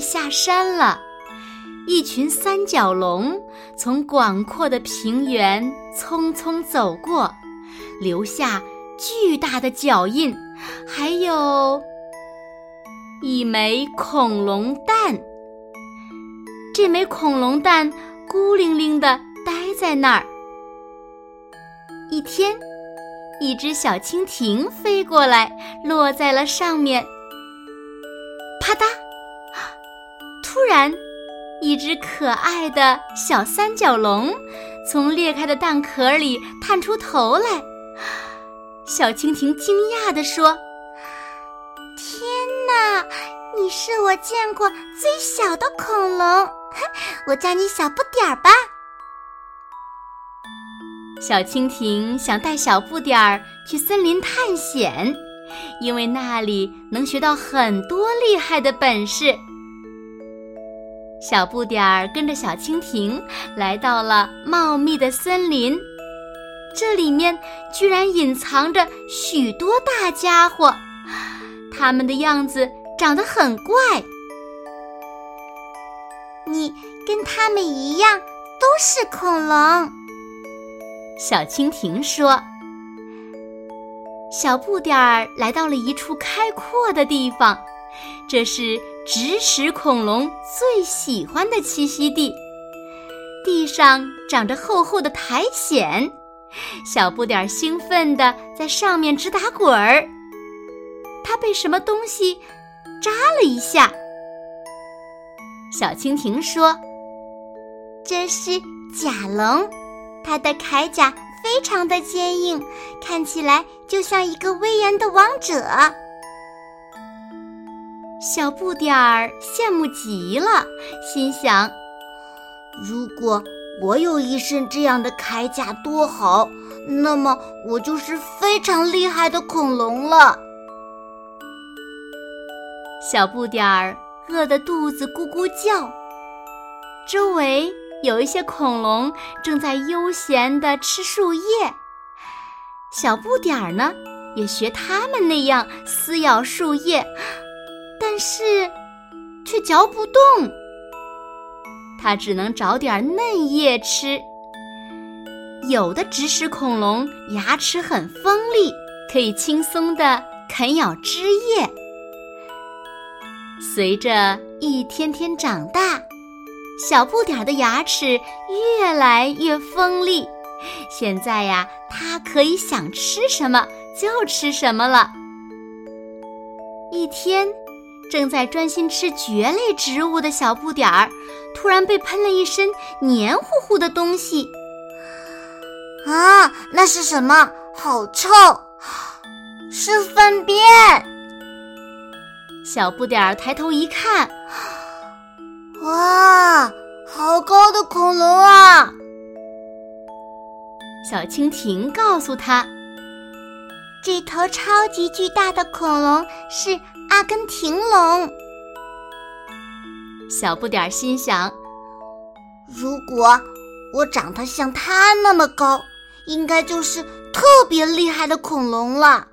下山了，一群三角龙从广阔的平原匆匆走过，留下巨大的脚印，还有一枚恐龙蛋。这枚恐龙蛋孤零零地待在那儿。一天，一只小蜻蜓飞过来，落在了上面。然，一只可爱的小三角龙从裂开的蛋壳里探出头来。小蜻蜓惊讶地说：“天哪，你是我见过最小的恐龙！我叫你小不点儿吧。”小蜻蜓想带小不点儿去森林探险，因为那里能学到很多厉害的本事。小不点儿跟着小蜻蜓来到了茂密的森林，这里面居然隐藏着许多大家伙，它们的样子长得很怪。你跟他们一样都是恐龙，小蜻蜓说。小不点儿来到了一处开阔的地方，这是。植食恐龙最喜欢的栖息地，地上长着厚厚的苔藓，小不点兴奋地在上面直打滚儿。它被什么东西扎了一下。小蜻蜓说：“这是甲龙，它的铠甲非常的坚硬，看起来就像一个威严的王者。”小不点儿羡慕极了，心想：“如果我有一身这样的铠甲多好，那么我就是非常厉害的恐龙了。”小不点儿饿得肚子咕咕叫，周围有一些恐龙正在悠闲地吃树叶，小不点儿呢也学他们那样撕咬树叶。但是，却嚼不动。它只能找点嫩叶吃。有的植食恐龙牙齿很锋利，可以轻松地啃咬枝叶。随着一天天长大，小不点儿的牙齿越来越锋利。现在呀，它可以想吃什么就吃什么了。一天。正在专心吃蕨类植物的小不点儿，突然被喷了一身黏糊糊的东西。啊，那是什么？好臭！是粪便！小不点儿抬头一看，哇，好高的恐龙啊！小蜻蜓告诉他，这头超级巨大的恐龙是。阿根廷龙，小不点儿心想：如果我长得像它那么高，应该就是特别厉害的恐龙了。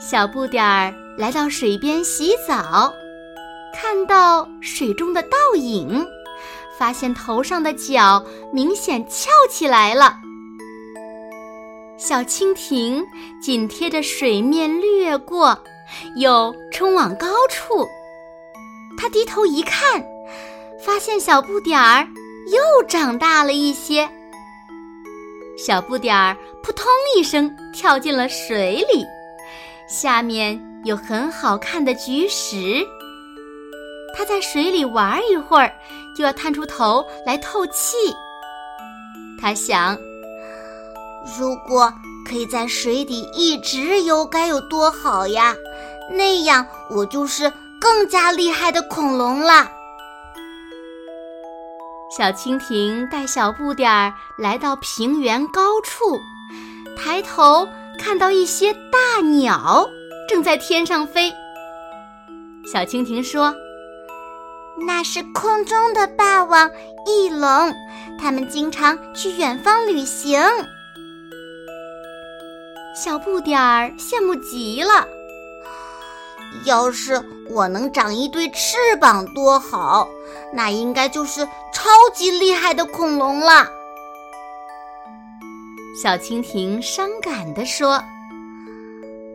小不点儿来到水边洗澡，看到水中的倒影，发现头上的角明显翘起来了。小蜻蜓紧贴着水面掠过，又冲往高处。它低头一看，发现小不点儿又长大了一些。小不点儿扑通一声跳进了水里，下面有很好看的菊石。它在水里玩一会儿，就要探出头来透气。它想。如果可以在水底一直游，该有多好呀！那样我就是更加厉害的恐龙了。小蜻蜓带小不点儿来到平原高处，抬头看到一些大鸟正在天上飞。小蜻蜓说：“那是空中的霸王翼龙，它们经常去远方旅行。”小不点儿羡慕极了。要是我能长一对翅膀多好，那应该就是超级厉害的恐龙了。小蜻蜓伤感地说：“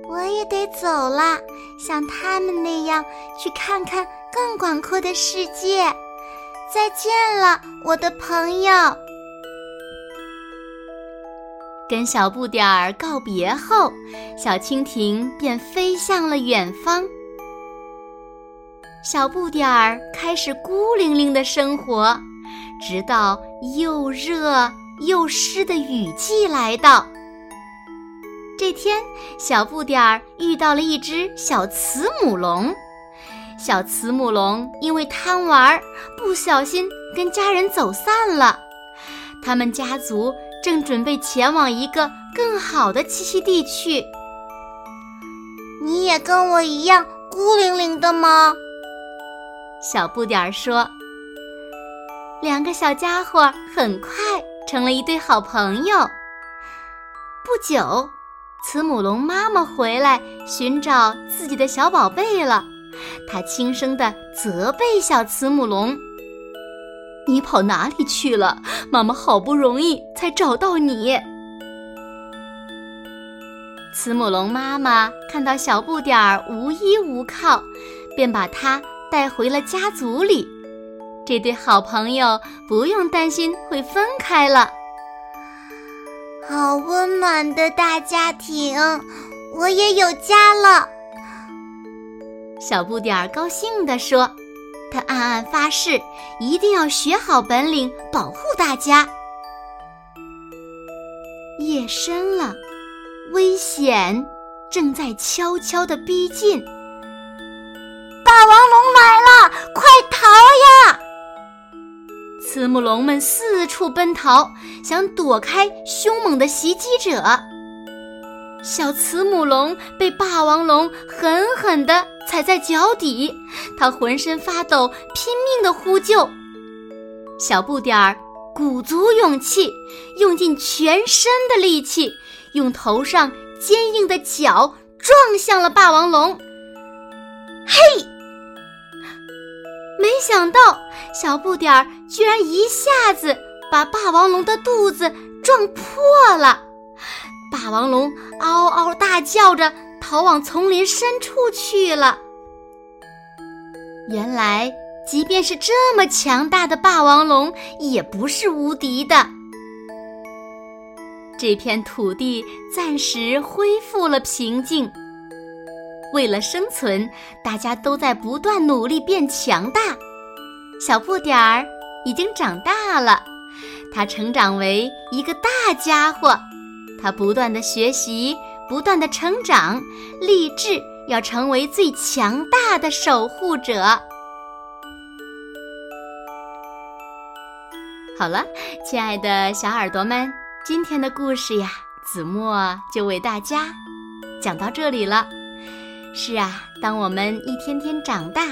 我也得走了，像他们那样去看看更广阔的世界。再见了，我的朋友。”跟小不点儿告别后，小蜻蜓便飞向了远方。小不点儿开始孤零零的生活，直到又热又湿的雨季来到。这天，小不点儿遇到了一只小慈母龙。小慈母龙因为贪玩，不小心跟家人走散了。他们家族。正准备前往一个更好的栖息地去。你也跟我一样孤零零的吗？小不点儿说。两个小家伙很快成了一对好朋友。不久，慈母龙妈妈回来寻找自己的小宝贝了，她轻声的责备小慈母龙。你跑哪里去了？妈妈好不容易才找到你。慈母龙妈妈看到小不点儿无依无靠，便把它带回了家族里。这对好朋友不用担心会分开了。好温暖的大家庭，我也有家了。小不点儿高兴地说。他暗暗发誓，一定要学好本领，保护大家。夜深了，危险正在悄悄地逼近。霸王龙来了，快逃呀！慈母龙们四处奔逃，想躲开凶猛的袭击者。小慈母龙被霸王龙狠狠地踩在脚底，它浑身发抖，拼命地呼救。小不点儿鼓足勇气，用尽全身的力气，用头上坚硬的角撞向了霸王龙。嘿！没想到小不点儿居然一下子把霸王龙的肚子撞破了。霸王龙嗷嗷大叫着逃往丛林深处去了。原来，即便是这么强大的霸王龙，也不是无敌的。这片土地暂时恢复了平静。为了生存，大家都在不断努力变强大。小不点儿已经长大了，它成长为一个大家伙。他不断的学习，不断的成长，立志要成为最强大的守护者。好了，亲爱的小耳朵们，今天的故事呀，子墨就为大家讲到这里了。是啊，当我们一天天长大，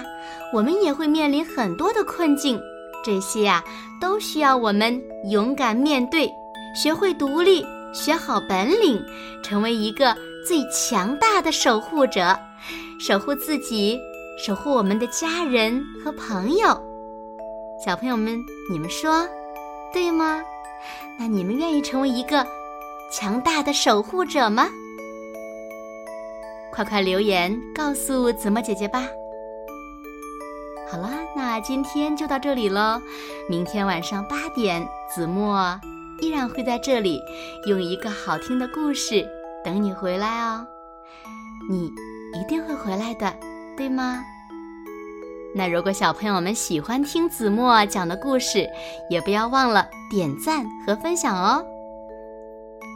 我们也会面临很多的困境，这些呀，都需要我们勇敢面对，学会独立。学好本领，成为一个最强大的守护者，守护自己，守护我们的家人和朋友。小朋友们，你们说对吗？那你们愿意成为一个强大的守护者吗？快快留言告诉子墨姐姐吧。好了，那今天就到这里喽。明天晚上八点，子墨。依然会在这里，用一个好听的故事等你回来哦。你一定会回来的，对吗？那如果小朋友们喜欢听子墨讲的故事，也不要忘了点赞和分享哦。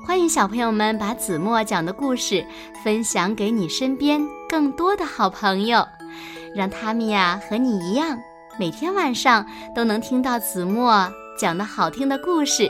欢迎小朋友们把子墨讲的故事分享给你身边更多的好朋友，让他们呀和你一样，每天晚上都能听到子墨讲的好听的故事。